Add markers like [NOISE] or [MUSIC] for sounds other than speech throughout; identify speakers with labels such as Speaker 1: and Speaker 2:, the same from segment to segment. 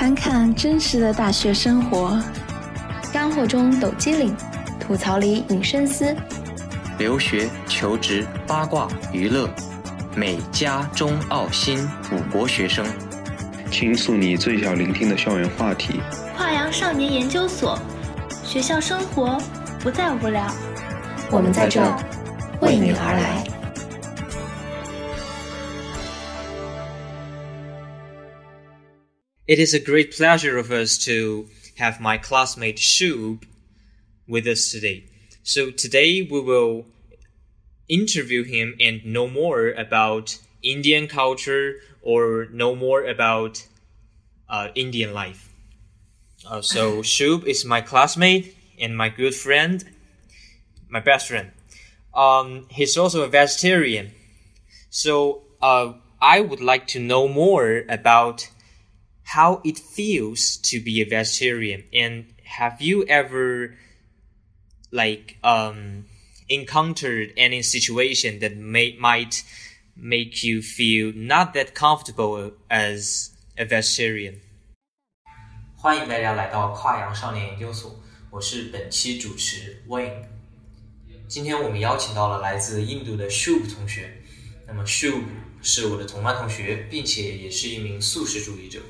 Speaker 1: 看看真实的大学生活，
Speaker 2: 干货中抖机灵，吐槽里引深思。
Speaker 3: 留学、求职、八卦、娱乐，美加中澳新五国学生，
Speaker 4: 倾诉你最想聆听的校园话题。
Speaker 5: 跨洋少年研究所，学校生活不再无聊，
Speaker 2: 我们在这为你而来。
Speaker 3: It is a great pleasure of us to have my classmate Shub with us today. So today we will interview him and know more about Indian culture or know more about uh, Indian life. Uh, so [LAUGHS] Shub is my classmate and my good friend, my best friend. Um, he's also a vegetarian. So uh, I would like to know more about how it feels to be a vegetarian and have you ever like um encountered any situation that may might make you feel not that comfortable as a vegetarian 欢迎大家来到跨洋少年研究所，我是本期主持 Wayne。今天我们邀请到了来自印度的 Shub 同学。那么 Shub 是我的同班同学，并且也是一名素食主义者。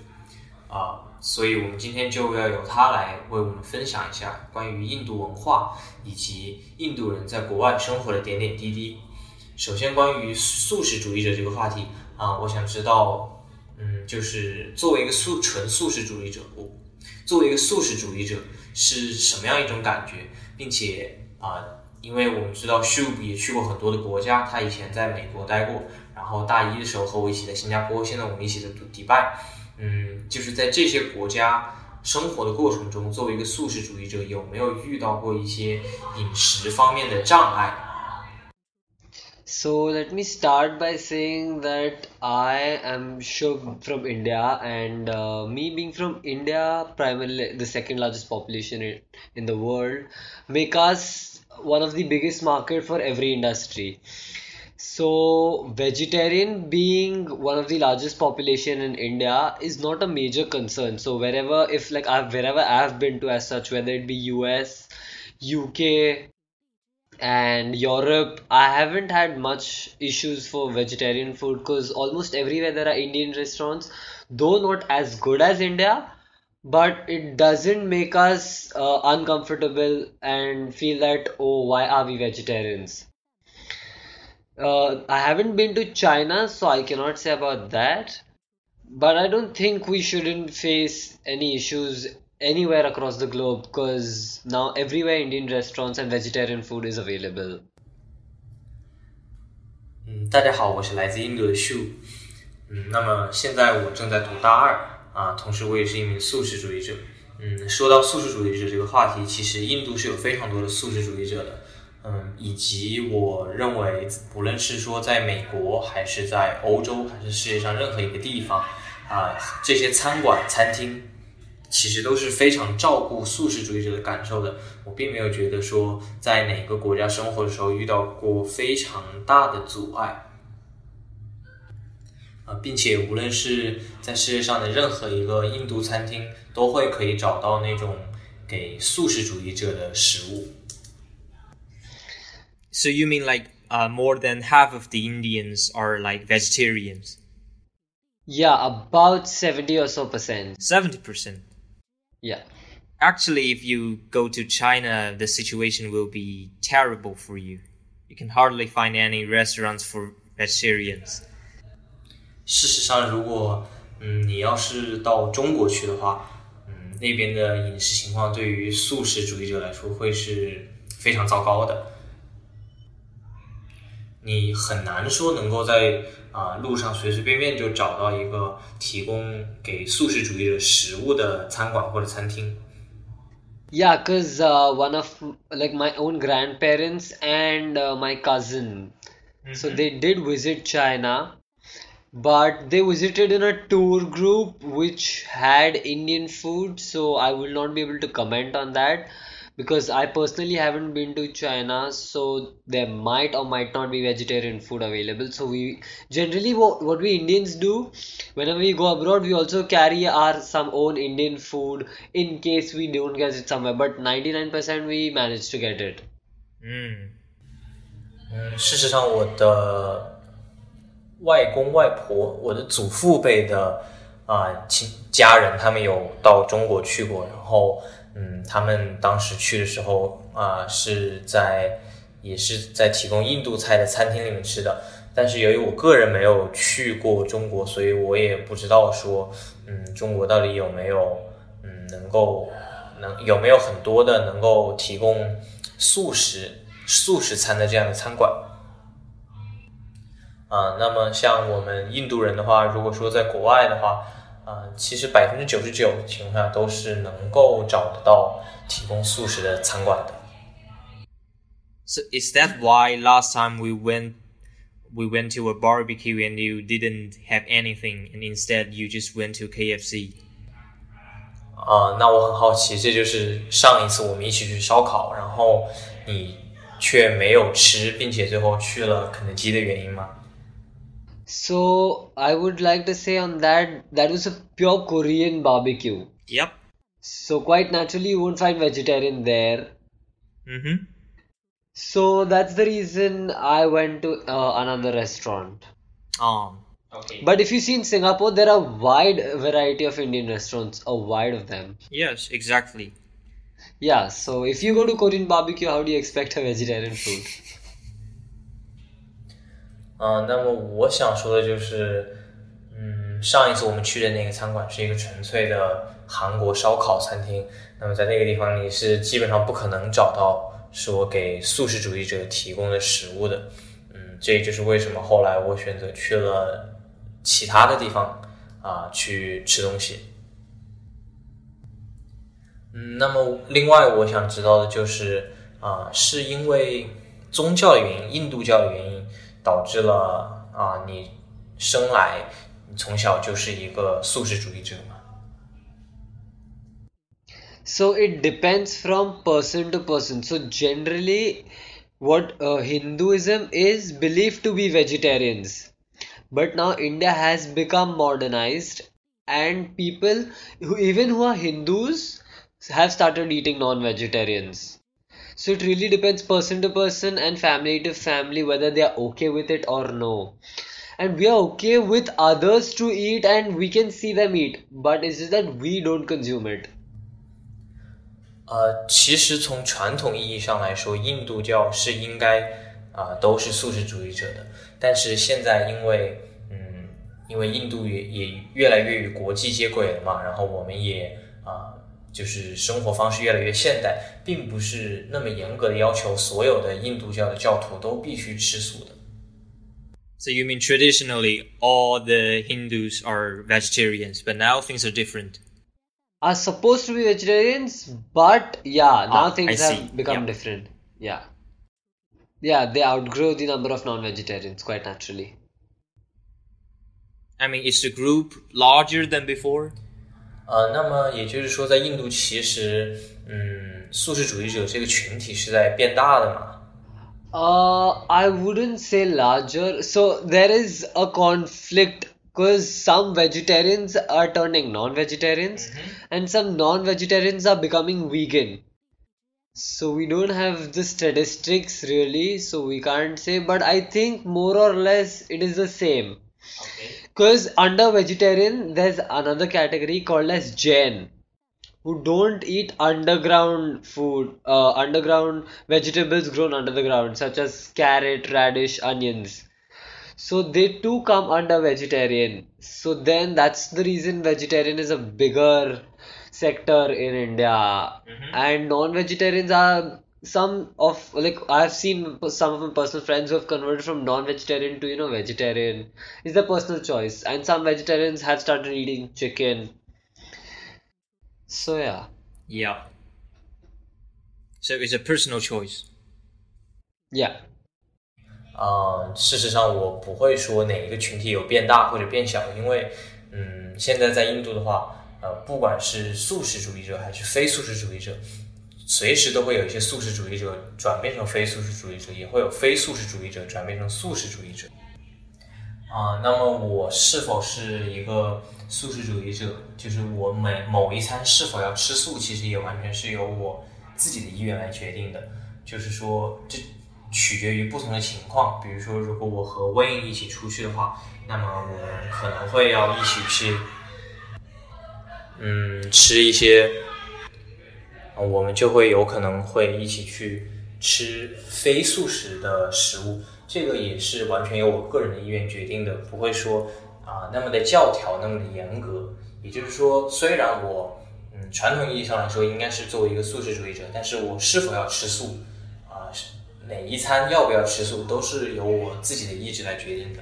Speaker 3: 啊，所以我们今天就要由他来为我们分享一下关于印度文化以及印度人在国外生活的点点滴滴。首先，关于素食主义者这个话题啊，我想知道，嗯，就是作为一个素纯素食主义者，我作为一个素食主义者是什么样一种感觉，并且啊，因为我们知道 Shub 也去过很多的国家，他以前在美国待过，然后大一的时候和我一起在新加坡，现在我们一起在迪拜。嗯，就是在这些国家生活的过程中，作为一个素食主义者，有没有遇到过一些饮食方面的障碍？
Speaker 6: So let me start by saying that I am Shubh from India, and uh, me being from India, primarily the second largest population in, in the world, make us one of the biggest market for every industry. So, vegetarian being one of the largest population in India is not a major concern. So, wherever, if like I've wherever I've been to as such, whether it be US, UK, and Europe, I haven't had much issues for vegetarian food because almost everywhere there are Indian restaurants, though not as good as India, but it doesn't make us uh, uncomfortable and feel that oh, why are we vegetarians? Uh, I haven't been to China, so I cannot say about that. But I don't think we shouldn't face any issues anywhere across the globe because now everywhere Indian restaurants and vegetarian food is available.
Speaker 3: 嗯，大家好，我是来自印度的 Shub。嗯，那么现在我正在读大二啊，同时我也是一名素食主义者。嗯，说到素食主义者这个话题，其实印度是有非常多的素食主义者的。嗯，以及我认为，不论是说在美国，还是在欧洲，还是世界上任何一个地方，啊，这些餐馆、餐厅其实都是非常照顾素食主义者的感受的。我并没有觉得说在哪个国家生活的时候遇到过非常大的阻碍，啊，并且无论是在世界上的任何一个印度餐厅，都会可以找到那种给素食主义者的食物。So you mean like uh, more than half of the Indians are like vegetarians?
Speaker 6: Yeah, about 70 or so percent.
Speaker 3: 70%?
Speaker 6: Yeah.
Speaker 3: Actually, if you go to China, the situation will be terrible for you. You can hardly find any restaurants for vegetarians. 事实上，如果嗯你要是到中国去的话，嗯那边的饮食情况对于素食主义者来说会是非常糟糕的。 你很难说能够在啊路上随随便便就找到一个提供给素食主义者食物的餐馆或者餐厅。
Speaker 6: Yeah, cause uh, one of like my own grandparents and uh, my cousin, mm-hmm. so they did visit China, but they visited in a tour group which had Indian food. So I will not be able to comment on that because I personally haven't been to China, so there might or might not be vegetarian food available. So we generally what, what we Indians do whenever we go abroad, we also carry our some own Indian food in case we don't get it somewhere. But 99% we manage to get it.
Speaker 7: 嗯
Speaker 3: 嗯，事实上，我的外公外婆，我的祖父辈的啊亲家人，他们有到中国去过，然后 嗯，他们当时去的时候啊，是在也是在提供印度菜的餐厅里面吃的。但是由于我个人没有去过中国，所以我也不知道说，嗯，中国到底有没有嗯能够能有没有很多的能够提供素食素食餐的这样的餐馆。啊，那么像我们印度人的话，如果说在国外的话，啊，其实百分之九十九情况下都是能够找得到提供素食的餐馆的。
Speaker 7: So is that why last time we went we went to a barbecue and you didn't have anything and instead you just went to KFC?
Speaker 3: 啊，那我很好奇，这就是上一次我们一起去烧烤，然后你却没有吃，并且最后去了肯德基的原因吗？
Speaker 6: So I would like to say on that that was a pure Korean barbecue.
Speaker 7: Yep.
Speaker 6: So quite naturally you won't find vegetarian there.
Speaker 7: Mm-hmm.
Speaker 6: So that's the reason I went to uh, another restaurant.
Speaker 7: Um
Speaker 3: Okay.
Speaker 6: But if you see in Singapore, there are wide variety of Indian restaurants, a wide of them.
Speaker 7: yes, exactly.
Speaker 6: Yeah, so if you go to Korean barbecue, how do you expect a vegetarian food? [LAUGHS]
Speaker 3: 嗯，那么我想说的就是，嗯，上一次我们去的那个餐馆是一个纯粹的韩国烧烤餐厅。那么在那个地方，你是基本上不可能找到说给素食主义者提供的食物的。嗯，这也就是为什么后来我选择去了其他的地方啊去吃东西。嗯，那么另外我想知道的就是啊，是因为宗教的原因，印度教的原因，导致了啊你生来你从小就是一个素食主义者吗？
Speaker 6: So it depends from person to person. So generally, what uh, Hinduism is believed to be vegetarians, but now India has become modernized, and people who even who are Hindus have started eating non-vegetarians. So it really depends person to person and family to family whether they are okay with it or no. And we are okay with others to eat and we can see them eat, but it's just that we don't consume it.
Speaker 3: 呃，其实从传统意义上来说，印度教是应该啊、都是素食主义者的。但是现在因为嗯，因为印度也也越来越与国际接轨了嘛，然后我们也啊、 就是生活方式越来越现代，并不是那么严格的要求所有的印度教的教徒都必须吃素的。
Speaker 7: So you mean traditionally all the Hindus are vegetarians, but now things are different.
Speaker 6: are supposed to be vegetarians, but yeah, now
Speaker 7: Ah,
Speaker 6: things
Speaker 7: I
Speaker 6: have
Speaker 7: see.
Speaker 6: become
Speaker 7: Yeah.
Speaker 6: different. Yeah. Yeah, they outgrow the number of non vegetarians quite naturally.
Speaker 7: I mean, is the group larger than before?
Speaker 3: 呃，那么也就是说，在印度其实嗯，素食主义者这个群体是在变大的嘛。
Speaker 6: Uh, I wouldn't say larger. So there is a conflict because some vegetarians are turning non vegetarians and some non vegetarians are becoming vegan. So we don't have the statistics really, so we can't say, but I think more or less it is the same. Because under vegetarian, there's another category called as Jain, who don't eat underground food, uh, underground vegetables grown under the ground, such as carrot, radish, onions. So they too come under vegetarian. So then that's the reason vegetarian is a bigger sector in India. And non-vegetarians are some of like I've seen some of my personal friends who have converted from non-vegetarian to you know vegetarian. It's their personal choice. And some vegetarians have started eating chicken. So yeah.
Speaker 7: Yeah. So it's a personal choice.
Speaker 6: Yeah.
Speaker 3: 啊、事实上我不会说哪一个群体有变大或者变小，因为嗯，现在在印度的话，呃，不管是素食主义者还是非素食主义者， 随时都会有一些素食主义者转变成非素食主义者，也会有非素食主义者转变成素食主义者。啊，那么我是否是一个素食主义者？就是我每某一餐是否要吃素，其实也完全是由我自己的意愿来决定的。就是说，这取决于不同的情况。比如说，如果我和 win 一起出去的话，那么我们可能会要一起去，嗯，吃一些，我们就会有可能会一起去吃非素食的食物。这个也是完全由我个人的意愿决定的，不会说啊那么的教条，那么的严格。也就是说，虽然我嗯传统意义上来说应该是作为一个素食主义者，但是我是否要吃素啊，哪一餐要不要吃素，都是由我自己的意志来决定的。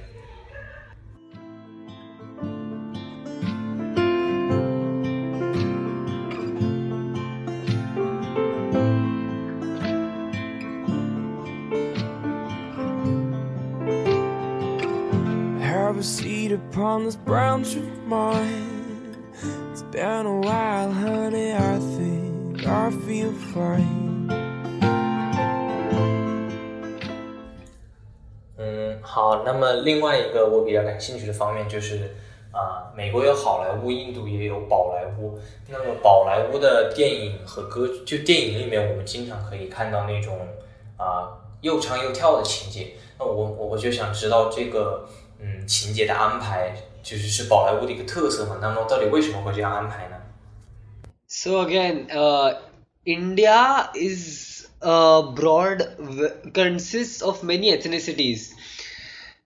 Speaker 3: Upon this brown tree of mine. It's been a while, honey. I think I feel fine. 嗯，好。那么另外一个我比较感兴趣的方面就是啊，美国有好莱坞，印度也有宝莱坞。那么宝莱坞的电影和歌，就电影里面我们经常可以看到那种啊又唱又跳的情节。那我我我就想知道这个。嗯，情节的安排就是是宝莱坞的一个特色嘛。那么到底为什么会这样安排呢？
Speaker 6: So again, uh, India is uh, broad consists of many ethnicities.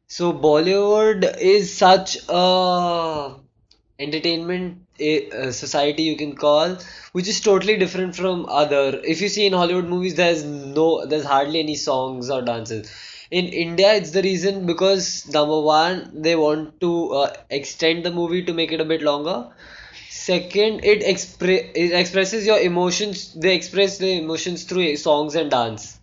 Speaker 6: So Bollywood is such a entertainment a, society you can call which is totally different from other if you see in hollywood movies there's no there's hardly any songs or dances in India, it's the reason because number one, they want to uh, extend the movie to make it a bit longer. Second, it expre- it expresses your emotions. They express the emotions through songs and dance.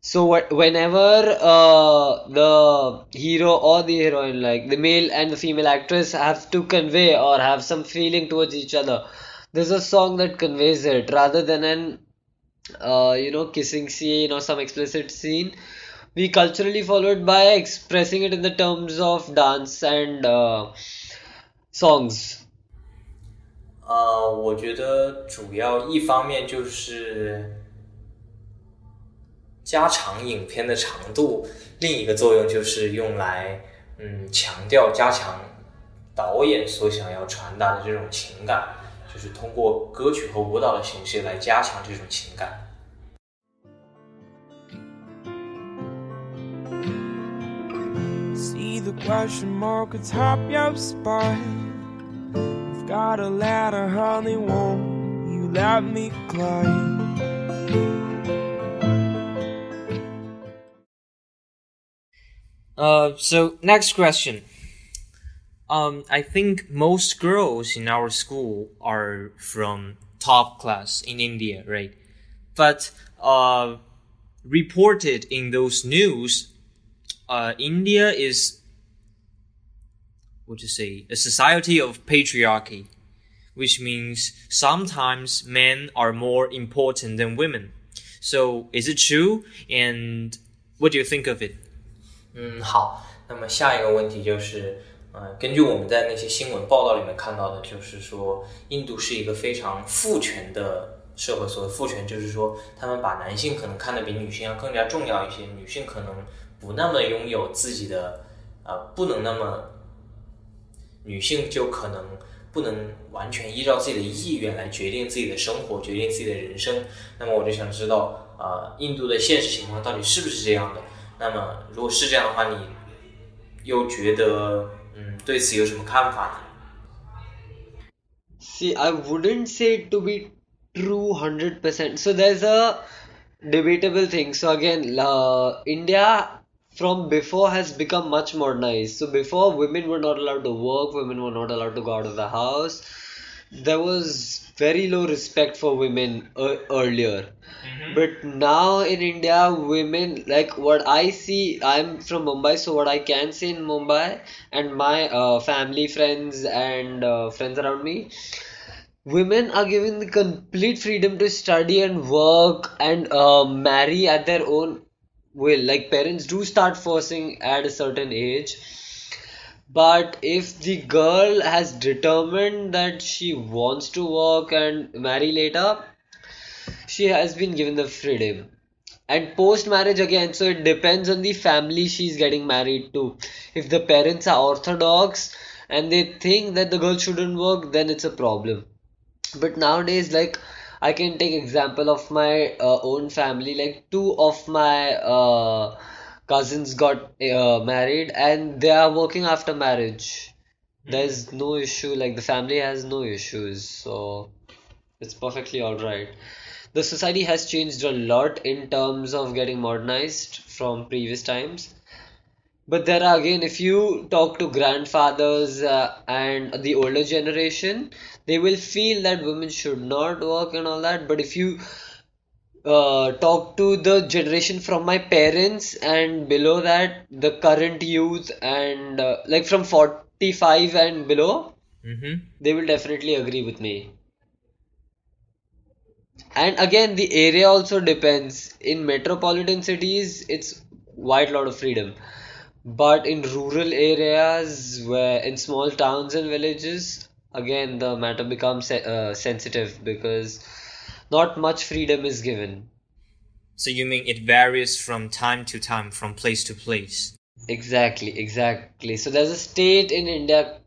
Speaker 6: So what, whenever uh, the hero or the heroine, like the male and the female actress, have to convey or have some feeling towards each other, there's a song that conveys it rather than an uh, you know kissing scene or some explicit scene we culturally followed by expressing it in the terms of dance and uh, songs
Speaker 3: 呃，我觉得主要一方面就是加长影片的长度，另一个作用就是用来嗯强调加强导演所想要传达的这种情感。 就是通过歌曲和舞蹈的形式来加强这种情感。See the question mark atop your spine. You've got a ladder, honey, won't you let me climb? Uh, so next question. Um, I think most girls in our school are from top class in India, right? But uh, reported in those news, uh, India is what to say a society of patriarchy, which means sometimes men are more important than women. So is it true? And what do you think of it? 嗯，好。那么下一个问题就是。 嗯，根据我们在那些新闻报道里面看到的，就是说印度是一个非常父权的社会。所谓父权，就是说他们把男性可能看得比女性要更加重要一些，女性可能不那么拥有自己的，呃，不能那么，女性就可能不能完全依照自己的意愿来决定自己的生活，决定自己的人生。那么我就想知道，呃，印度的现实情况到底是不是这样的？那么如果是这样的话，你又觉得？对此有什么看法呢？
Speaker 6: See, I wouldn't say it to be true 100%. So there's a debatable thing. So again, uh, India from before has become much modernized. So before, women were not allowed to work, women were not allowed to go out of the house. there was very low respect for women uh, earlier. Mm-hmm. But now in India, women like what I see. I'm from Mumbai, so what I can see in Mumbai and my uh, family, friends, and uh, friends around me, women are given the complete freedom to study and work and uh, marry at their own will. Like parents do start forcing at a certain age. But if the girl has determined that she wants to work and marry later, she has been given the freedom. And post marriage again, so it depends on the family she's getting married to. If the parents are orthodox and they think that the girl shouldn't work, then it's a problem but nowadays like i can take example of my uh, own family like two of my uh, cousins got uh, married and they are working after marriage. There's no issue like the family has no issues so it's perfectly all right the society has changed a lot in terms of getting modernized from previous times. But there are again, if you talk to grandfathers uh, and the older generation, they will feel that women should not work and all that. But if you uh, talk to the generation from my parents and below that, the current youth and uh, like from 45 and below,
Speaker 7: Mm-hmm.
Speaker 6: they will definitely agree with me. And again, the area also depends. In metropolitan cities, it's quite a lot of freedom. But in rural areas, where in small towns and villages, again the matter becomes uh, sensitive because not much freedom is given.
Speaker 7: So you mean it varies from time to time, from place to place?
Speaker 6: Exactly, exactly. So there's a state in India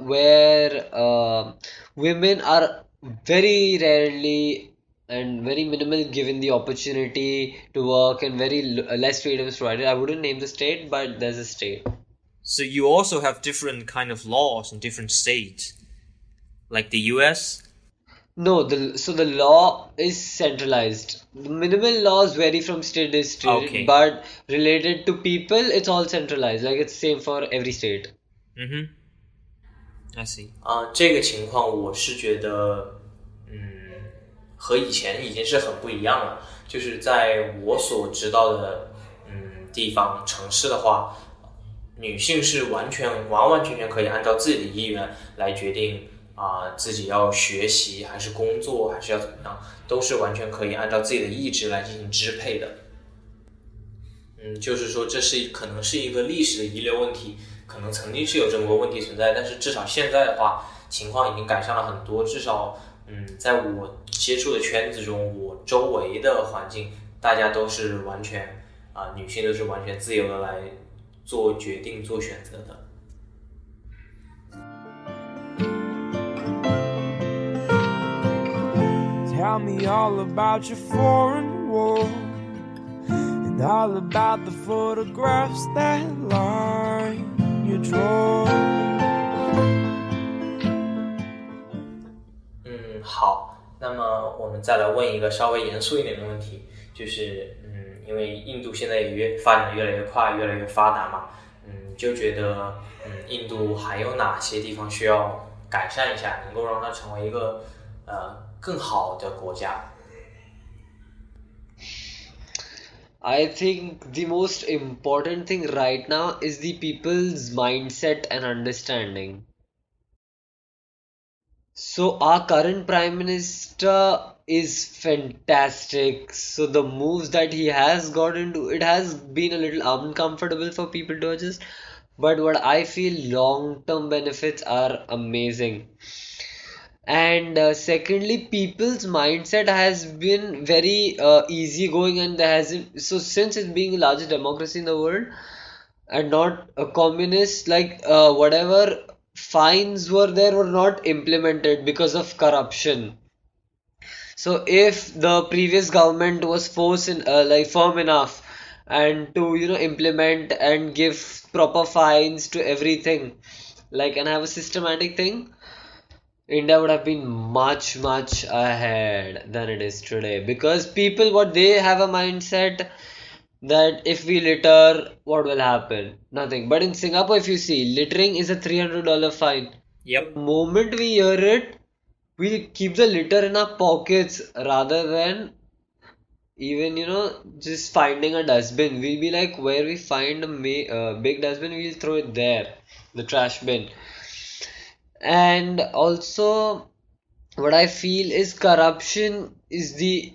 Speaker 6: where uh, women are very rarely and very minimal given the opportunity to work and very l- less freedom is provided. I wouldn't name the state, but there's a state.
Speaker 7: So you also have different kind of laws in different states, like the U.S.
Speaker 6: No, the so the law is centralized. The minimal laws vary from state to state,
Speaker 7: Okay.
Speaker 6: but related to people, it's all centralized. Like it's same for every state.
Speaker 7: Mm-hmm. I see.
Speaker 3: 啊、这个情况我是觉得，嗯，和以前已经是很不一样了。就是在我所知道的，嗯，地方城市的话，女性是完全完完全全可以按照自己的意愿来决定 啊、自己要学习还是工作还是要怎么样，都是完全可以按照自己的意志来进行支配的。嗯，就是说这是可能是一个历史的遗留问题，可能曾经是有这么个问题存在，但是至少现在的话，情况已经改善了很多。至少，嗯，在我接触的圈子中，我周围的环境，大家都是完全啊、女性都是完全自由的来做决定、做选择的。
Speaker 8: Tell me all about your foreign war and all about the photographs that line your drawer.
Speaker 3: 嗯，好，那么我们再来问一个稍微严肃一点的问题，就是，嗯，因为印度现在也越发展的越来越快，越来越发达嘛，嗯，就觉得，嗯，印度还有哪些地方需要改善一下，能够让它成为一个呃更好的国家？
Speaker 6: I think the most important thing right now is the people's mindset and understanding. So our current prime minister is fantastic. So the moves that he has got into, it has been a little uncomfortable for people to adjust. But what I feel long-term benefits are amazing. And uh, secondly, people's mindset has been very uh, easygoing, and there hasn't. So since it's being the largest democracy in the world, and not a communist, like uh, whatever fines were there were not implemented because of corruption. So if the previous government was forced in, uh, like firm enough and to you know implement and give proper fines to everything, like and have a systematic thing, India would have been much much ahead than it is today. Because people what they have a mindset that if we litter what will happen? Nothing. But in Singapore if you see littering is a $300 fine.
Speaker 7: Yep.
Speaker 6: moment we hear it we'll keep the litter in our pockets rather than even you know just finding a dustbin. We'll be like where we find a ma- uh, big dustbin we'll throw it there the trash bin and also what I feel is corruption is the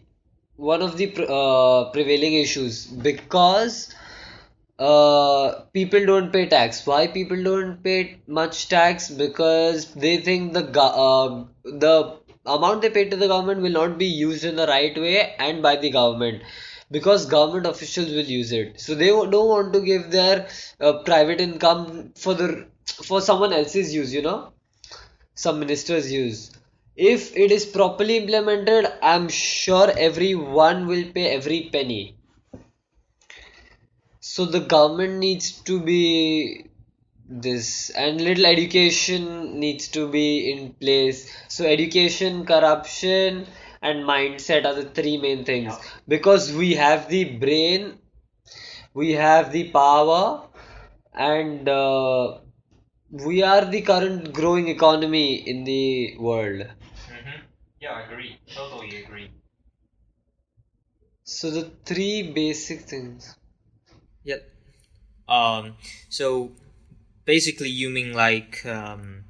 Speaker 6: one of the uh, prevailing issues because uh, people don't pay tax. Why people don't pay much tax? Because they think the uh, the amount they pay to the government will not be used in the right way and by the government because government officials will use it. So they don't want to give their uh, private income for the for someone else's use. You know, some ministers use. If it is properly implemented, I'm sure everyone will pay every penny. So the government needs to be this and little education needs to be in place. So education, corruption and mindset are the three main things because we have the brain, we have the power and uh, we are the current growing economy in the world.
Speaker 7: Mm-hmm. Yeah, I agree. Totally agree.
Speaker 6: So the three basic things.
Speaker 7: Yep. Um. So basically, you mean like um,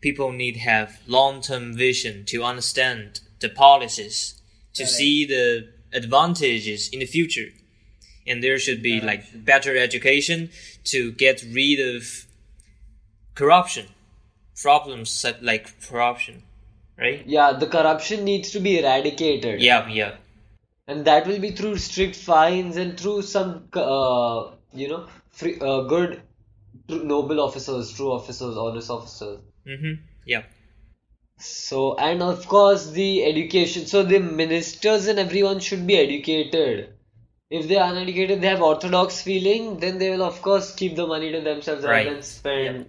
Speaker 7: people need have long-term vision to understand the policies, to see the advantages in the future, and there should be like better education to get rid of corruption, problems like corruption, right?
Speaker 6: Yeah, the corruption needs to be eradicated.
Speaker 7: Yeah, yeah.
Speaker 6: and that will be through strict fines and through some uh, you know free, uh, good noble officers true officers honest officers
Speaker 7: Mm-hmm. Yeah.
Speaker 6: so and of course the education so the ministers and everyone should be educated if they are uneducated they have orthodox feeling then they will of course keep the money to themselves
Speaker 7: Right.
Speaker 6: rather than spend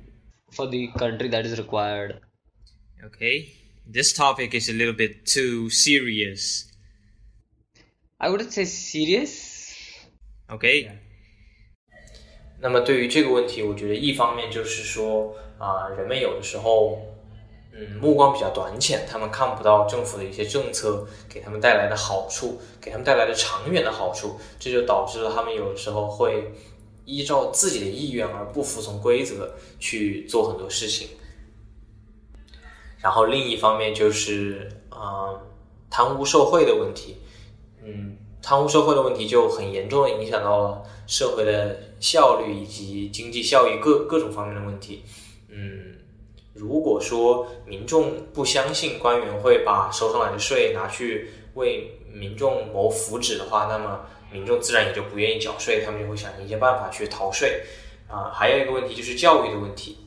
Speaker 6: for the country that is required
Speaker 7: Okay. This topic is a little bit too serious.
Speaker 6: I wouldn't say serious
Speaker 7: Okay.
Speaker 3: 那么对于这个问题，我觉得一方面就是说啊、人们有的时候，嗯，目光比较短浅，他们看不到政府的一些政策给他们带来的好处，给他们带来的长远的好处，这就导致了他们有的时候会 依照自己的意愿而不服从规则去做很多事情。然后另一方面就是，嗯，贪污受贿的问题，嗯，贪污受贿的问题就很严重的影响到了社会的效率以及经济效益各各种方面的问题。嗯，如果说民众不相信官员会把收上来的税拿去为民众谋福祉的话，那么民众自然也就不愿意缴税，他们就会想一些办法去逃税。啊、还有一个问题就是教育的问题。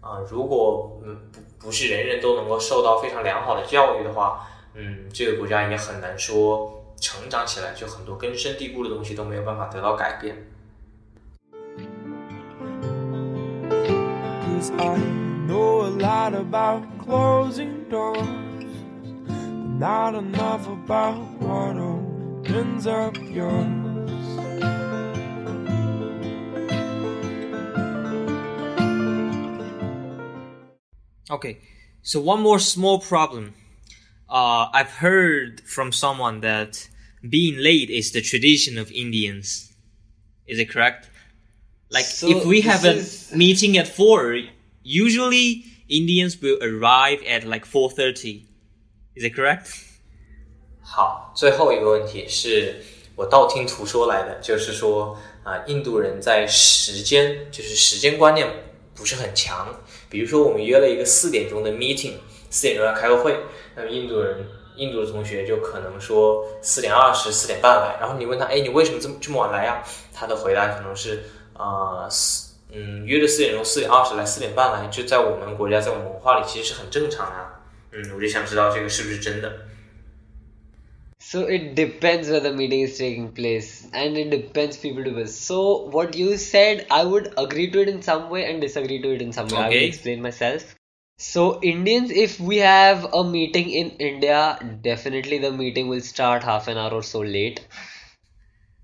Speaker 3: 啊、如果嗯不不是人人都能够受到非常良好的教育的话，嗯，这个国家也很难说成长起来，就很多根深蒂固的东西都没有办法得到改变。
Speaker 8: I know a lot about closing door not enough about what opens up yours.
Speaker 7: Okay. So one more small problem. Uh, I've heard from someone that being late is the tradition of Indians. Is it correct? Like
Speaker 6: So
Speaker 7: if we have a
Speaker 6: is-
Speaker 7: meeting at four, usually Indians will arrive at like four thirty. Is it correct?
Speaker 3: 好，最后一个问题是我道听途说来的，就是说啊、印度人在时间就是时间观念不是很强。比如说我们约了一个四点钟的 meeting，四点钟要开个会，那么印度人印度的同学就可能说四点二十、四点半来，然后你问他，哎，你为什么这么这么晚来呀？他的回答可能是啊，四、嗯，约的四点钟，四点二十来，四点半来，就在我们国家，在我们文化里其实是很正常啊。嗯，我就想知道这个是不是真的。
Speaker 6: So it depends where the meeting is taking place, and it depends people to this. So what you said, I would agree to it in some way and disagree to it in some way. I will
Speaker 7: Okay.
Speaker 6: explain myself. So Indians, if we have a meeting in India, definitely the meeting will start half an hour or so late.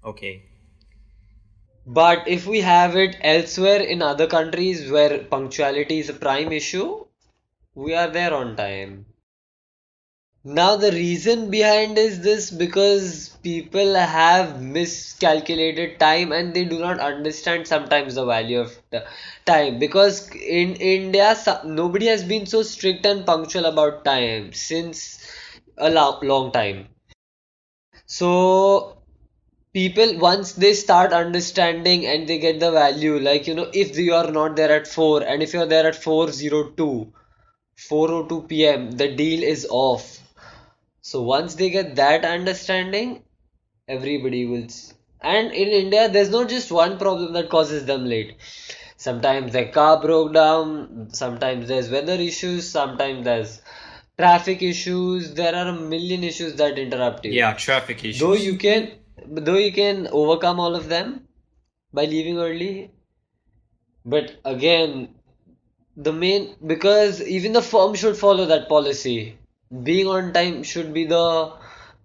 Speaker 7: Okay.
Speaker 6: But if we have it elsewhere in other countries where punctuality is a prime issue, we are there on time. now the reason behind is this because people have miscalculated time and they do not understand sometimes the value of t- time because in India nobody has been so strict and punctual about time since a lo- long time. So people once they start understanding and they get the value like you know if you are not there at 4 and if you're there at 402 4:02 p.m. the deal is off so once they get that understanding everybody will and in India there's not just one problem that causes them late sometimes their car broke down sometimes there's weather issues sometimes there's traffic issues there are a million issues that interrupt you
Speaker 7: Yeah, traffic issues.
Speaker 6: though you can though you can overcome all of them by leaving early but again the main because even the firm should follow that policy. Being on time should be the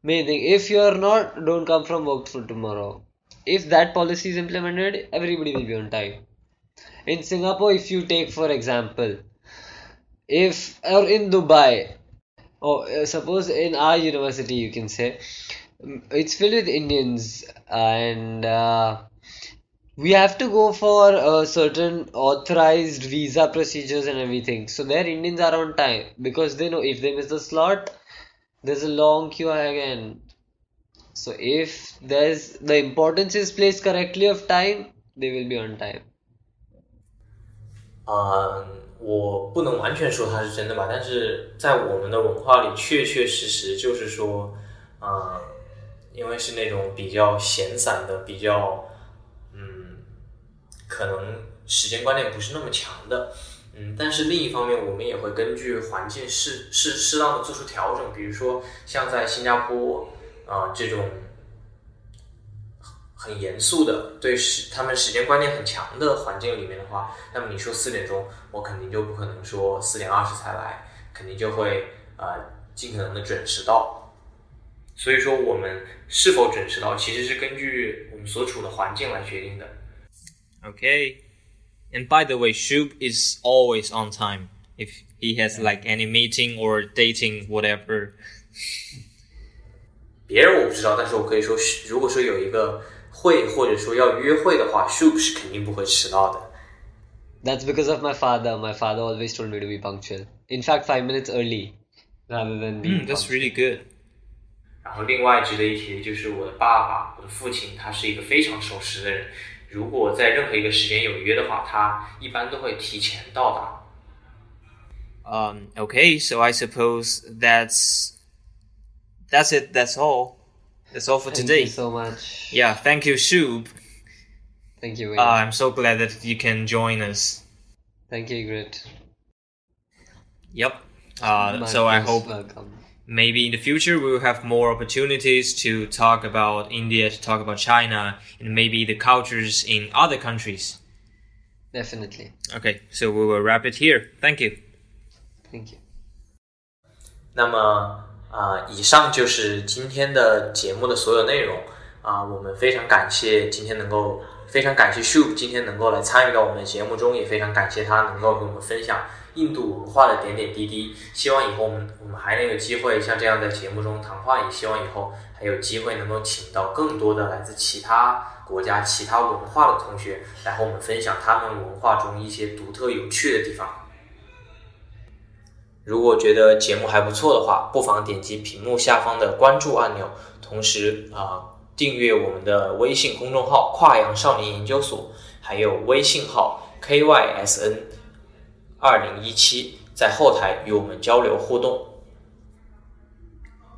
Speaker 6: main thing. If you're not don't come from work for tomorrow. If that policy is implemented everybody will be on time. In singapore if you take for example if or in dubai or uh, suppose in our university you can say mm, it's filled with indians and uh, we have to go for uh, certain authorized visa procedures and everything so their indians are on time because they know if they miss the slot there's a long queue again so if there's the importance is placed correctly of time they will be on time
Speaker 3: 嗯，我不能完全说它是真的吧，但是在我们的文化里，确确实实就是说，嗯，因为是那种比较闲散的，比较，嗯， 可能时间观念不是那么强的，嗯，但是另一方面，我们也会根据环境适适适当的做出调整，比如说像在新加坡啊、这种很严肃的对时他们时间观念很强的环境里面的话，那么你说四点钟，我肯定就不可能说四点二十才来，肯定就会呃尽可能的准时到。所以说，我们是否准时到，其实是根据我们所处的环境来决定的。
Speaker 7: Okay. And by the way, Shub is always on time. If he has like any meeting or dating, whatever. [LAUGHS]
Speaker 3: 别人我不知道，但是我可以说，如果说有一个会或者说要约会的话，Shub 是肯定不会迟到的。
Speaker 6: that's because of my father my father always told me to be punctual in fact five minutes early rather than being
Speaker 7: Mm, that's
Speaker 6: punctual.
Speaker 7: really good.
Speaker 3: 然后另外值得一提的就是我的爸爸，我的父亲，他是一个非常守时的人。 如果在任何一个时间有约的话，他一般都会提前到达。
Speaker 7: Um, okay, so I suppose that's that's it. That's all. That's all for
Speaker 6: Thank
Speaker 7: today.
Speaker 6: you so much
Speaker 7: Yeah, thank you, Shub.
Speaker 6: thank you
Speaker 7: Uh,
Speaker 6: Wayne.
Speaker 7: I'm so glad that you can join us.
Speaker 6: thank you great
Speaker 7: Yep. Uh,
Speaker 6: My
Speaker 7: so I
Speaker 6: most
Speaker 7: hope
Speaker 6: welcome
Speaker 7: maybe in the future we will have more opportunities to talk about India, to talk about China, and maybe the cultures in other countries.
Speaker 6: definitely
Speaker 7: Okay, so we will wrap it here. Thank you.
Speaker 6: thank you
Speaker 3: 那么啊、以上就是今天的节目的所有内容啊、我们非常感谢今天能够， 非常感谢 Shub 今天能够来参与到我们的节目中，也非常感谢他能够给我们分享印度文化的点点滴滴。希望以后我们我们还能有机会像这样在节目中谈话，也希望以后还有机会能够请到更多的来自其他国家、其他文化的同学来和我们分享他们文化中一些独特有趣的地方。如果觉得节目还不错的话，不妨点击屏幕下方的关注按钮，同时啊、订阅我们的微信公众号“跨洋少年研究所”，还有微信号 kysn 二零一七，在后台与我们交流互动。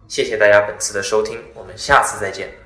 Speaker 3: 谢谢大家本次的收听，我们下次再见。